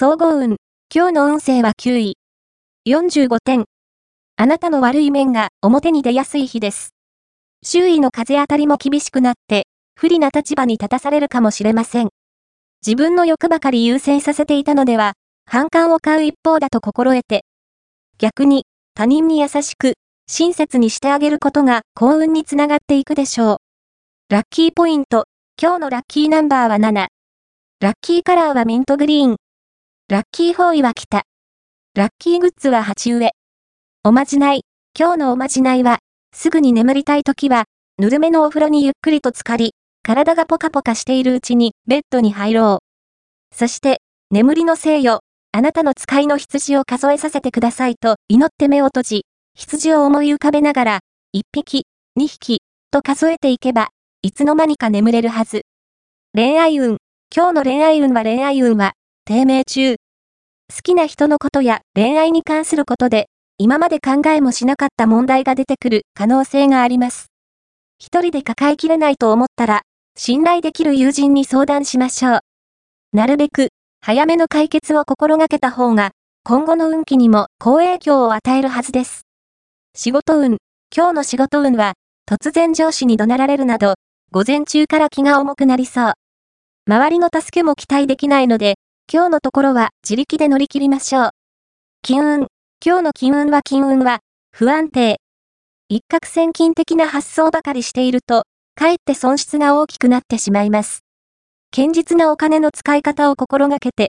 総合運。今日の運勢は9位。45点。あなたの悪い面が表に出やすい日です。周囲の風当たりも厳しくなって、不利な立場に立たされるかもしれません。自分の欲ばかり優先させていたのでは、反感を買う一方だと心得て。逆に、他人に優しく、親切にしてあげることが幸運につながっていくでしょう。ラッキーポイント。今日のラッキーナンバーは7。ラッキーカラーはミントグリーン。ラッキーフォーイは北。ラッキーグッズは鉢植え。おまじない。今日のおまじないは、すぐに眠りたい時は、ぬるめのお風呂にゆっくりと浸かり、体がポカポカしているうちにベッドに入ろう。そして、眠りのせいよ、あなたの使いの羊を数えさせてくださいと祈って目を閉じ、羊を思い浮かべながら、1匹、2匹、と数えていけば、いつの間にか眠れるはず。恋愛運。今日の恋愛運は恋愛運は、低迷中。好きな人のことや恋愛に関することで、今まで考えもしなかった問題が出てくる可能性があります。一人で抱えきれないと思ったら、信頼できる友人に相談しましょう。なるべく、早めの解決を心がけた方が、今後の運気にも好影響を与えるはずです。仕事運。今日の仕事運は、突然上司に怒鳴られるなど、午前中から気が重くなりそう。周りの助けも期待できないので、今日のところは自力で乗り切りましょう。金運。今日の金運は金運は、不安定。一攫千金的な発想ばかりしていると、かえって損失が大きくなってしまいます。堅実なお金の使い方を心がけて、